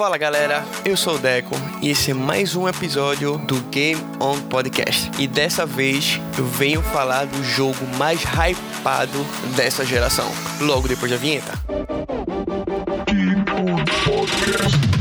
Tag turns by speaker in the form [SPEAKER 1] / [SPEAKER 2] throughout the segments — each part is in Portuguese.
[SPEAKER 1] Fala galera, eu sou o Deco e esse é mais um episódio do Game On Podcast. E dessa vez eu venho falar do jogo mais hypado dessa geração, logo depois da vinheta. Game On Podcast.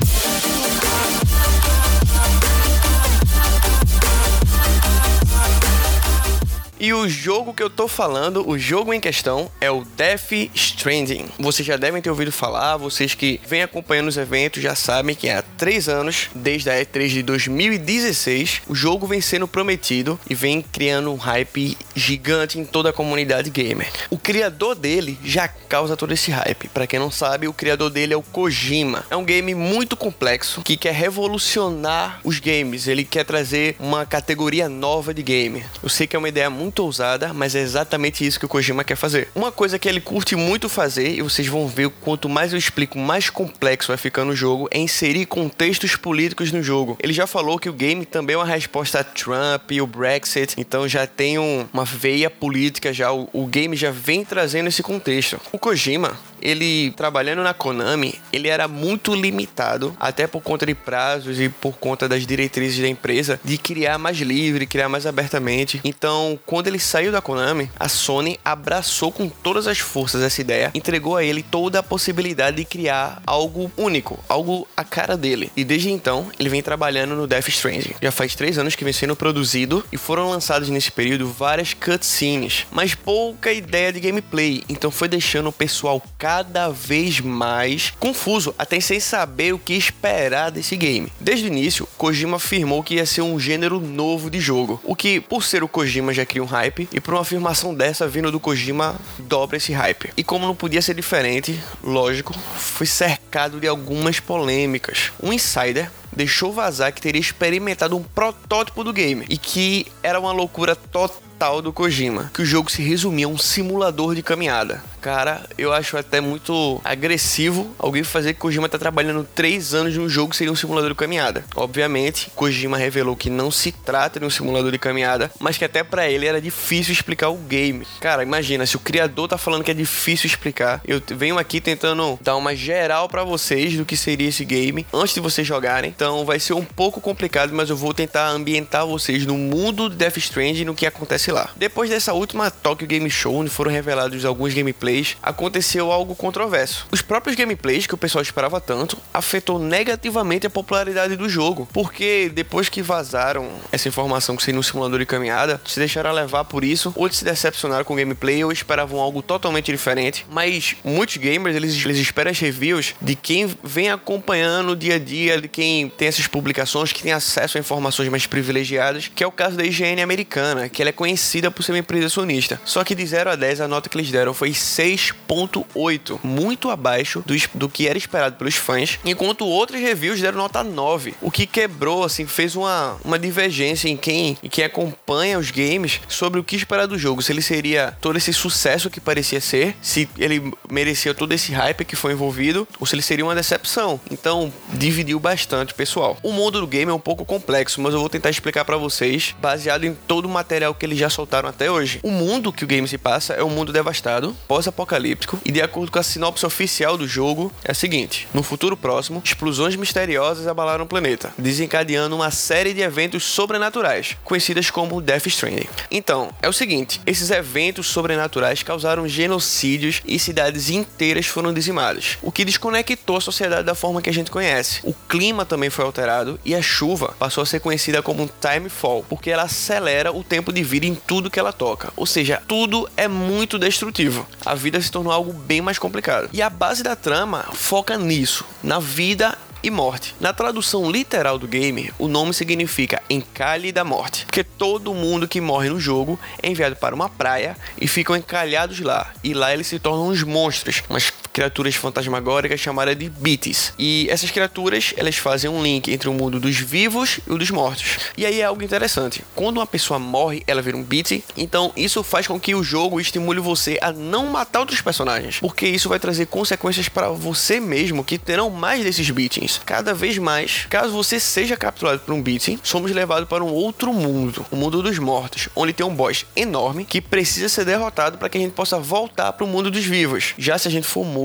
[SPEAKER 1] E o jogo que eu tô falando, o jogo em questão, é o Death Stranding. Vocês já devem ter ouvido falar, vocês que vêm acompanhando os eventos já sabem que há três anos, desde a E3 de 2016, o jogo vem sendo prometido e vem criando um hype gigante em toda a comunidade gamer. O criador dele já causa todo esse hype. Para quem não sabe, o criador dele é o Kojima. É um game muito complexo que quer revolucionar os games. Ele quer trazer uma categoria nova de game. Eu sei que é uma ideia muito muito ousada, mas é exatamente isso que o Kojima quer fazer. Uma coisa que ele curte muito fazer, e vocês vão ver quanto mais eu explico, mais complexo vai ficando o jogo, é inserir contextos políticos no jogo. Ele já falou que o game também é uma resposta a Trump e o Brexit, então já tem um, uma veia política já, o, o game já vem trazendo esse contexto. O Kojima, ele trabalhando na Konami, ele era muito limitado, até por conta de prazos e por conta das diretrizes da empresa, de criar mais livre, criar mais abertamente. Então, quando ele saiu da Konami, a Sony abraçou com todas as forças essa ideia, entregou a ele toda a possibilidade de criar algo único, algo a cara dele. E desde então, ele vem trabalhando no Death Stranding. Já faz três anos que vem sendo produzido e foram lançados nesse período várias cutscenes, mas pouca ideia de gameplay. Então foi deixando o pessoal cada vez mais confuso, até sem saber o que esperar desse game. Desde o início, Kojima afirmou que ia ser um gênero novo de jogo, o que, por ser o Kojima, já cria um hype, e por uma afirmação dessa vindo do Kojima, dobra esse hype. E como não podia ser diferente, lógico, foi cercado de algumas polêmicas. Um insider deixou vazar que teria experimentado um protótipo do game e que era uma loucura total do Kojima, que o jogo se resumia a um simulador de caminhada. Cara, eu acho até muito agressivo alguém fazer que Kojima tá trabalhando três anos num jogo que seria um simulador de caminhada. Obviamente, Kojima revelou que não se trata de um simulador de caminhada, mas que até para ele era difícil explicar o game. Cara, imagina, se o criador tá falando que é difícil explicar, eu venho aqui tentando dar uma geral para vocês do que seria esse game antes de vocês jogarem. Então vai ser um pouco complicado, mas eu vou tentar ambientar vocês no mundo de Death Stranding e no que acontece lá. Depois dessa última Tokyo Game Show, onde foram revelados alguns gameplays aconteceu algo controverso. Os próprios gameplays que o pessoal esperava tanto afetou negativamente a popularidade do jogo, porque depois que vazaram essa informação que seria um simulador de caminhada, se deixaram levar por isso, ou se decepcionaram com o gameplay ou esperavam algo totalmente diferente. Mas muitos gamers eles, eles esperam as reviews de quem vem acompanhando o dia a dia, de quem tem essas publicações, que tem acesso a informações mais privilegiadas, que é o caso da IGN americana, que ela é conhecida por ser uma empresa sonista. Só que de 0 a 10 a nota que eles deram foi 6.8, muito abaixo do, do que era esperado pelos fãs, enquanto outros reviews deram nota 9, o que quebrou, assim, fez uma, uma divergência em quem, em quem acompanha os games sobre o que esperar do jogo, se ele seria todo esse sucesso que parecia ser, se ele merecia todo esse hype que foi envolvido, ou se ele seria uma decepção. Então, dividiu bastante, pessoal. O mundo do game é um pouco complexo, mas eu vou tentar explicar para vocês, baseado em todo o material que eles já soltaram até hoje. O mundo que o game se passa é um mundo devastado, pós apocalíptico e de acordo com a sinopse oficial do jogo é a seguinte: no futuro próximo, explosões misteriosas abalaram o planeta, desencadeando uma série de eventos sobrenaturais, conhecidas como Death Stranding. Então, é o seguinte, esses eventos sobrenaturais causaram genocídios e cidades inteiras foram dizimadas, o que desconectou a sociedade da forma que a gente conhece. O clima também foi alterado e a chuva passou a ser conhecida como Timefall, porque ela acelera o tempo de vida em tudo que ela toca. Ou seja, tudo é muito destrutivo. A vida se tornou algo bem mais complicado. E a base da trama foca nisso, na vida e morte. Na tradução literal do game, o nome significa encalhe da morte, porque todo mundo que morre no jogo é enviado para uma praia e ficam encalhados lá. E lá eles se tornam uns monstros, umas criaturas fantasmagóricas chamadas de Beaties. E essas criaturas, elas fazem um link entre o mundo dos vivos e o dos mortos. E aí é algo interessante. Quando uma pessoa morre, ela vira um Beatie, então isso faz com que o jogo estimule você a não matar outros personagens, porque isso vai trazer consequências para você mesmo que terão mais desses Beatings cada vez mais, caso você seja capturado por um beating, somos levados para um outro mundo, o mundo dos mortos, onde tem um boss enorme que precisa ser derrotado para que a gente possa voltar para o mundo dos vivos. Já se a gente for morto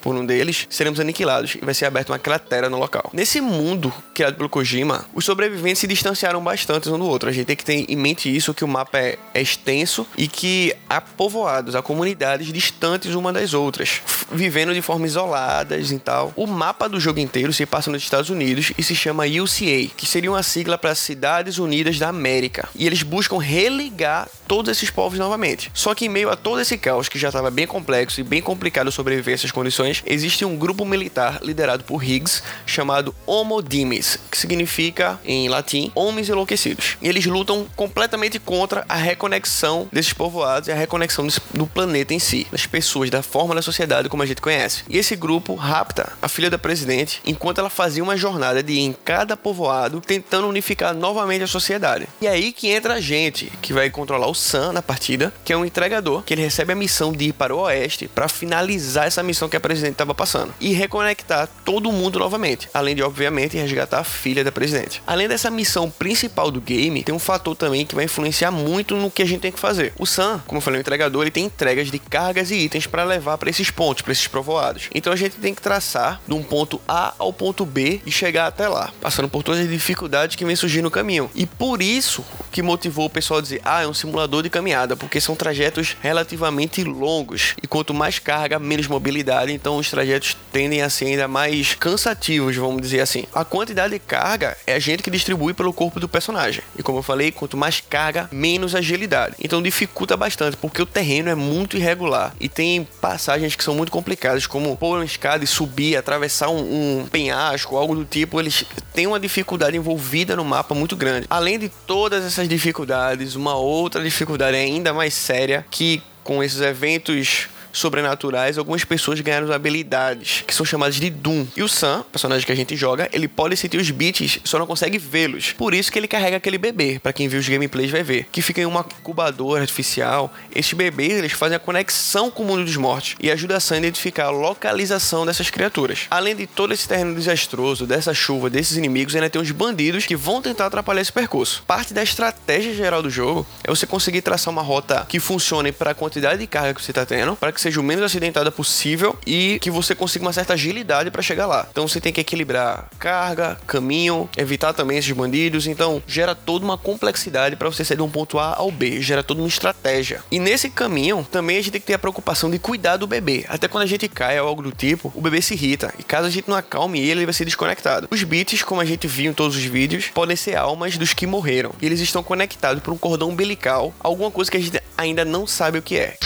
[SPEAKER 1] por um deles, seremos aniquilados e vai ser aberta uma cratera no local. Nesse mundo criado pelo Kojima, os sobreviventes se distanciaram bastante um do outro. A gente tem que ter em mente isso, que o mapa é, é extenso e que há povoados, há comunidades distantes uma das outras, vivendo de forma isoladas e tal. O mapa do jogo inteiro se passa nos Estados Unidos e se chama UCA, que seria uma sigla para Cidades Unidas da América. E eles buscam religar todos esses povos novamente. Só que em meio a todo esse caos que já estava bem complexo e bem complicado sobreviver essas condições, existe um grupo militar liderado por Higgs chamado Homo Dimes, que significa em latim homens enlouquecidos. E eles lutam completamente contra a reconexão desses povoados e a reconexão do planeta em si, das pessoas, da forma da sociedade como a gente conhece. E esse grupo rapta a filha da presidente enquanto ela fazia uma jornada de ir em cada povoado tentando unificar novamente a sociedade. E é aí que entra a gente, que vai controlar o Sam na partida, que é um entregador, que ele recebe a missão de ir para o oeste para finalizar essa missão que a presidente estava passando e reconectar todo mundo novamente, além de obviamente resgatar a filha da presidente. Além dessa missão principal do game, tem um fator também que vai influenciar muito no que a gente tem que fazer. O Sam, como eu falei, o entregador, ele tem entregas de cargas e itens para levar para esses pontos, para esses provoados. Então a gente tem que traçar de um ponto A ao ponto B e chegar até lá, passando por todas as dificuldades que vem surgindo no caminho. E por isso que motivou o pessoal a dizer: "Ah, é um simulador de caminhada", porque são trajetos relativamente longos e quanto mais carga, menos mobilidade, então os trajetos tendem a ser ainda mais cansativos, vamos dizer assim. A quantidade de carga é a gente que distribui pelo corpo do personagem. E como eu falei, quanto mais carga, menos agilidade. Então dificulta bastante, porque o terreno é muito irregular e tem passagens que são muito complicadas, como pôr uma escada e subir, atravessar um, um penhasco, algo do tipo. Eles têm uma dificuldade envolvida no mapa muito grande. Além de todas essas dificuldades, uma outra dificuldade ainda mais séria que com esses eventos sobrenaturais, algumas pessoas ganharam habilidades que são chamadas de Doom. E o Sam, personagem que a gente joga, ele pode sentir os beats, só não consegue vê-los. Por isso que ele carrega aquele bebê, para quem viu os gameplays vai ver, que fica em uma incubadora artificial. Esses bebês, eles fazem a conexão com o mundo dos mortos e ajuda a Sam a identificar a localização dessas criaturas. Além de todo esse terreno desastroso, dessa chuva, desses inimigos, ainda tem uns bandidos que vão tentar atrapalhar esse percurso. Parte da estratégia geral do jogo é você conseguir traçar uma rota que funcione para a quantidade de carga que você está tendo, para que que seja o menos acidentada possível e que você consiga uma certa agilidade para chegar lá. Então você tem que equilibrar carga, caminho, evitar também esses bandidos. Então gera toda uma complexidade para você sair de um ponto A ao B, gera toda uma estratégia. E nesse caminho também a gente tem que ter a preocupação de cuidar do bebê. Até quando a gente cai ou algo do tipo, o bebê se irrita. E caso a gente não acalme ele, ele vai ser desconectado. Os bits, como a gente viu em todos os vídeos, podem ser almas dos que morreram. E eles estão conectados por um cordão umbilical, alguma coisa que a gente ainda não sabe o que é.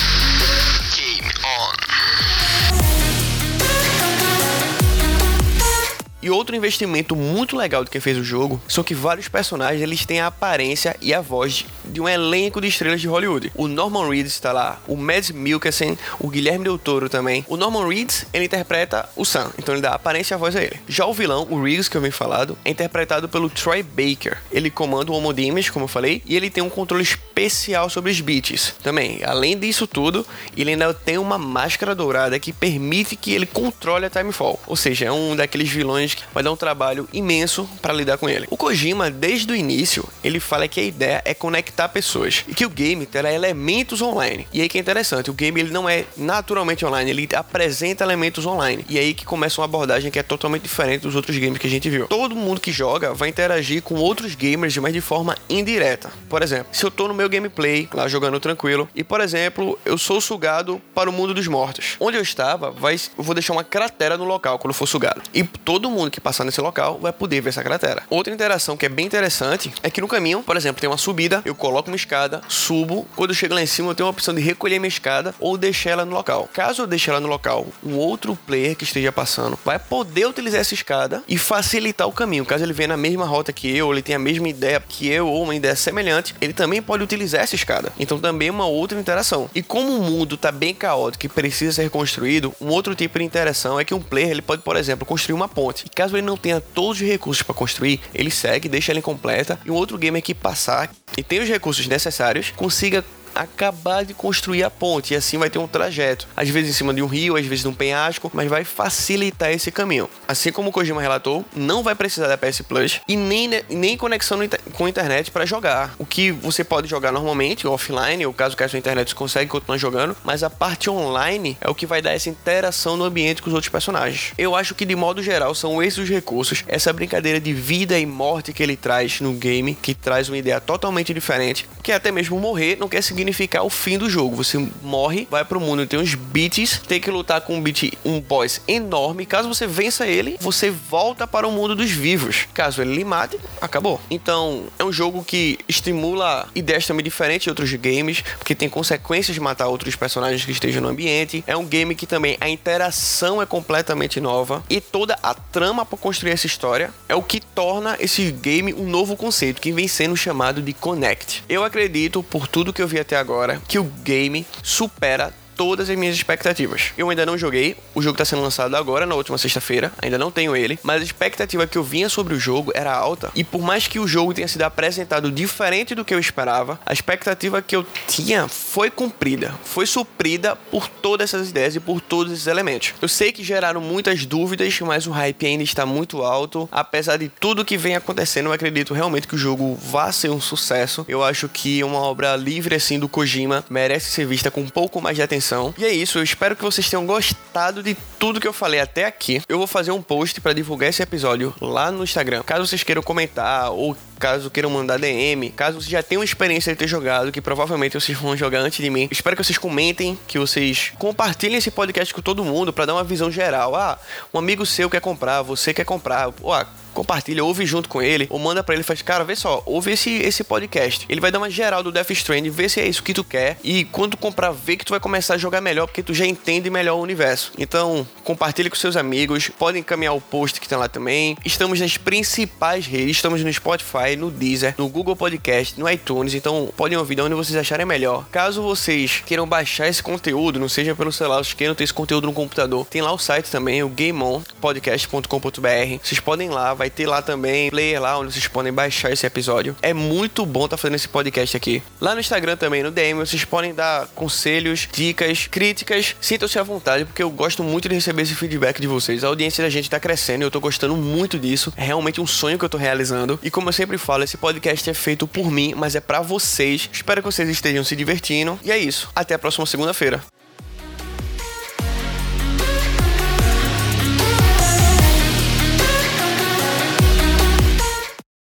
[SPEAKER 1] E outro investimento muito legal do que fez o jogo são que vários personagens eles têm a aparência e a voz de um elenco de estrelas de Hollywood. O Norman Reedus está lá, o Mads Mikkelsen, o Guilherme Del Toro também. O Norman Reedus, ele interpreta o Sam, então ele dá aparência e a voz a ele. Já o vilão, o Riggs, que eu venho falado, é interpretado pelo Troy Baker. Ele comanda o Homodimes, como eu falei, e ele tem um controle especial sobre os beats também. Além disso tudo, ele ainda tem uma máscara dourada que permite que ele controle a Timefall. Ou seja, é um daqueles vilões vai dar um trabalho imenso para lidar com ele. O Kojima, desde o início, ele fala que a ideia é conectar pessoas e que o game terá elementos online. E aí que é interessante, o game ele não é naturalmente online, ele apresenta elementos online. E aí que começa uma abordagem que é totalmente diferente dos outros games que a gente viu. Todo mundo que joga vai interagir com outros gamers, mas de forma indireta. Por exemplo, se eu tô no meu gameplay, lá jogando tranquilo, e por exemplo, eu sou sugado para o mundo dos mortos. Onde eu estava, vai, eu vou deixar uma cratera no local quando for sugado. E todo mundo que passar nesse local vai poder ver essa cratera. Outra interação que é bem interessante é que no caminho, por exemplo, tem uma subida, eu coloco uma escada, subo, quando eu chego lá em cima eu tenho a opção de recolher minha escada ou deixar ela no local. Caso eu deixe ela no local, um outro player que esteja passando vai poder utilizar essa escada e facilitar o caminho. Caso ele venha na mesma rota que eu, ele tenha a mesma ideia que eu ou uma ideia semelhante, ele também pode utilizar essa escada. Então também é uma outra interação. E como o mundo está bem caótico e precisa ser construído, um outro tipo de interação é que um player ele pode, por exemplo, construir uma ponte caso ele não tenha todos os recursos para construir, ele segue, deixa ela incompleta e um outro gamer que passar e tem os recursos necessários consiga acabar de construir a ponte e assim vai ter um trajeto, às vezes em cima de um rio, às vezes de um penhasco, mas vai facilitar esse caminho. Assim como o Kojima relatou, não vai precisar da PS Plus e nem, nem conexão com a internet para jogar. O que você pode jogar normalmente, offline, ou caso queira sua internet você consegue continuar jogando, mas a parte online é o que vai dar essa interação no ambiente com os outros personagens. Eu acho que de modo geral são esses os recursos, essa brincadeira de vida e morte que ele traz no game, que traz uma ideia totalmente diferente, que até mesmo morrer não quer significar o fim do jogo. Você morre, vai pro mundo, tem uns beats, tem que lutar com um beat, um boss enorme. Caso você vença ele, você volta para o mundo dos vivos. Caso ele lhe mate, acabou. Então, é um jogo que estimula ideias também diferentes de outros games, porque tem consequências de matar outros personagens que estejam no ambiente. É um game que também a interação é completamente nova e toda a trama para construir essa história é o que torna esse game um novo conceito que vem sendo chamado de Connect. Eu acredito, por tudo que eu vi até agora, que o game supera todas as minhas expectativas. Eu ainda não joguei, o jogo está sendo lançado agora, na última sexta-feira, ainda não tenho ele, mas a expectativa que eu vinha sobre o jogo era alta, e por mais que o jogo tenha sido apresentado diferente do que eu esperava, a expectativa que eu tinha foi cumprida, foi suprida por todas essas ideias e por todos esses elementos. Eu sei que geraram muitas dúvidas, mas o hype ainda está muito alto, apesar de tudo que vem acontecendo, eu acredito realmente que o jogo vá ser um sucesso. Eu acho que uma obra livre assim do Kojima merece ser vista com um pouco mais de atenção E é isso, eu espero que vocês tenham gostado de tudo que eu falei até aqui. Eu vou fazer um post para divulgar esse episódio lá no Instagram. Caso vocês queiram comentar ou caso queiram mandar DM, caso vocês já tenham experiência de ter jogado, que provavelmente vocês vão jogar antes de mim. Espero que vocês comentem, que vocês compartilhem esse podcast com todo mundo para dar uma visão geral. Ah, um amigo seu quer comprar, você quer comprar. Ah, compartilha, ouve junto com ele, ou manda para ele faz, cara, vê só, ouve esse, esse podcast. Ele vai dar uma geral do Death Stranding, vê se é isso que tu quer, e quando tu comprar, vê que tu vai começar a jogar melhor, porque tu já entende melhor o universo. Então, compartilhe com seus amigos, podem encaminhar o post que tem lá também. Estamos nas principais redes, estamos no Spotify, no Deezer, no Google Podcast, no iTunes, então podem ouvir de onde vocês acharem melhor. Caso vocês queiram baixar esse conteúdo, não seja pelo celular, vocês queiram ter esse conteúdo no computador, tem lá o site também, o gameonpodcast.com.br. Vocês podem ir lá, vai ter lá também player lá onde vocês podem baixar esse episódio. É muito bom estar tá fazendo esse podcast aqui. Lá no Instagram também, no DM, vocês podem dar conselhos, dicas, críticas. Sintam-se à vontade, porque eu gosto muito de receber esse feedback de vocês. A audiência da gente tá crescendo e eu tô gostando muito disso. É realmente um sonho que eu tô realizando. E como eu sempre falo, esse podcast é feito por mim, mas é para vocês. Espero que vocês estejam se divertindo. E é isso. Até a próxima segunda-feira.